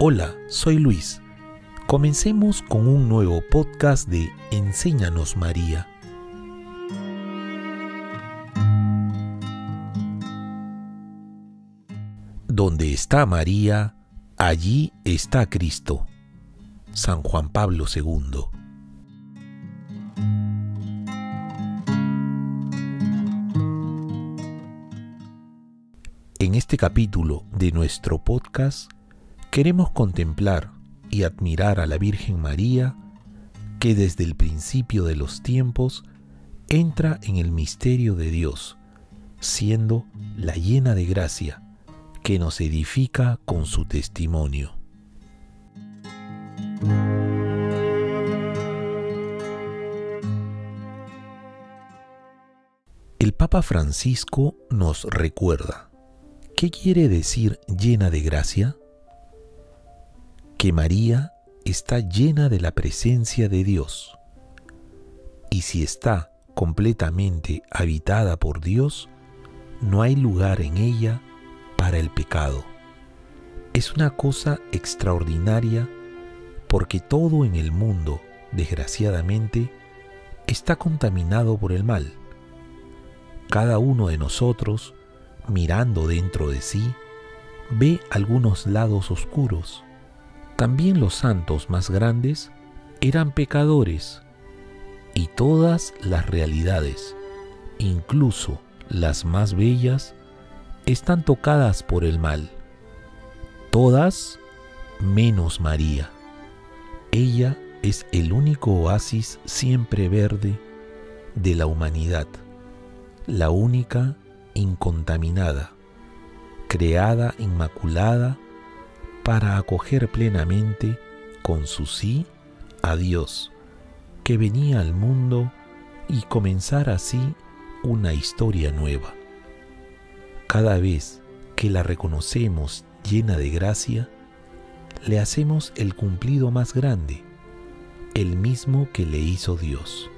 Hola, soy Luis. Comencemos con un nuevo podcast de Enséñanos María. Donde está María, allí está Cristo. San Juan Pablo II. En este capítulo de nuestro podcast queremos contemplar y admirar a la Virgen María que desde el principio de los tiempos entra en el misterio de Dios, siendo la llena de gracia que nos edifica con su testimonio. El Papa Francisco nos recuerda, ¿qué quiere decir llena de gracia? Que María está llena de la presencia de Dios. Y si está completamente habitada por Dios, no hay lugar en ella para el pecado. Es una cosa extraordinaria porque todo en el mundo, desgraciadamente, está contaminado por el mal. Cada uno de nosotros, mirando dentro de sí, ve algunos lados oscuros. También los santos más grandes eran pecadores y todas las realidades, incluso las más bellas, están tocadas por el mal. Todas menos María. Ella es el único oasis siempre verde de la humanidad, la única incontaminada, creada inmaculada para acoger plenamente con su sí a Dios, que venía al mundo y comenzar así una historia nueva. Cada vez que la reconocemos llena de gracia, le hacemos el cumplido más grande, el mismo que le hizo Dios.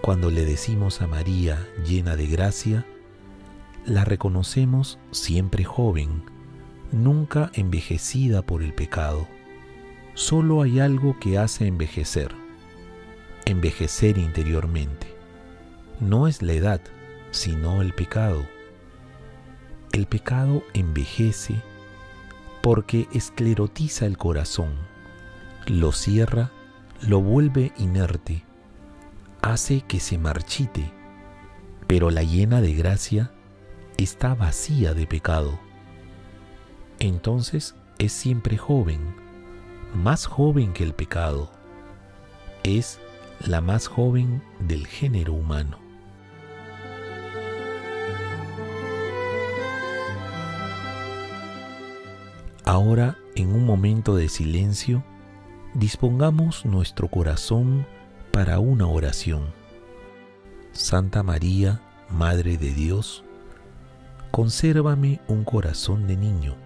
Cuando le decimos a María llena de gracia, la reconocemos siempre joven, nunca envejecida por el pecado. Solo hay algo que hace envejecer, envejecer interiormente. No es la edad, sino el pecado. El pecado envejece porque esclerotiza el corazón, lo cierra, lo vuelve inerte, hace que se marchite, pero la llena de gracia está vacía de pecado. Entonces es siempre joven, más joven que el pecado. Es la más joven del género humano. Ahora, en un momento de silencio, dispongamos nuestro corazón para una oración. Santa María, Madre de Dios, consérvame un corazón de niño,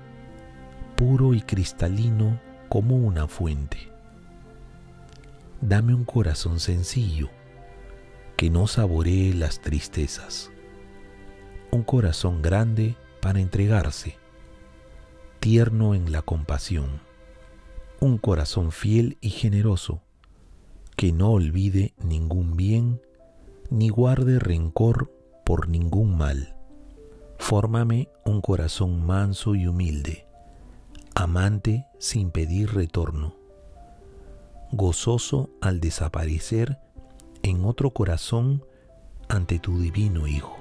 puro y cristalino como una fuente. Dame un corazón sencillo, que no saboree las tristezas. Un corazón grande para entregarse tierno en la compasión, un corazón fiel y generoso, que no olvide ningún bien, ni guarde rencor por ningún mal. Fórmame un corazón manso y humilde, amante sin pedir retorno, gozoso al desaparecer en otro corazón ante tu divino Hijo.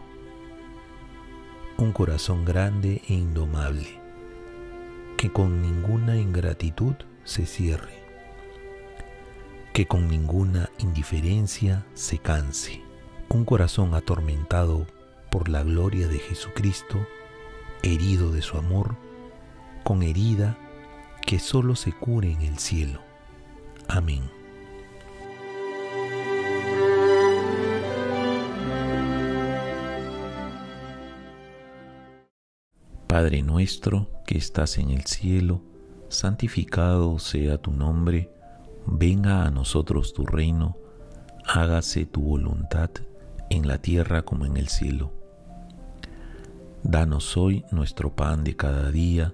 Un corazón grande e indomable que con ninguna ingratitud se cierre, que con ninguna indiferencia se canse. Un corazón atormentado por la gloria de Jesucristo, herido de su amor, con herida que solo se cure en el cielo. Amén. Padre nuestro que estás en el cielo, santificado sea tu nombre, venga a nosotros tu reino, hágase tu voluntad en la tierra como en el cielo. Danos hoy nuestro pan de cada día,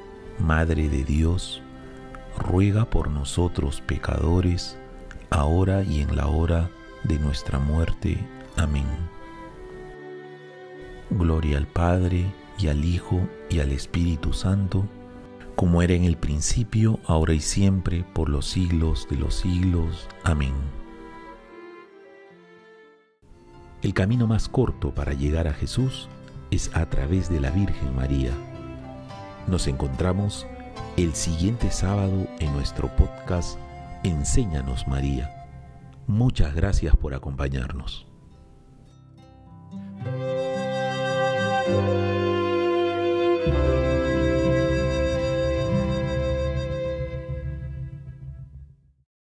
Madre de Dios, ruega por nosotros pecadores, ahora y en la hora de nuestra muerte. Amén. Gloria al Padre, y al Hijo, y al Espíritu Santo, como era en el principio, ahora y siempre, por los siglos de los siglos. Amén. El camino más corto para llegar a Jesús es a través de la Virgen María. Nos encontramos el siguiente sábado en nuestro podcast Enséñanos María. Muchas gracias por acompañarnos.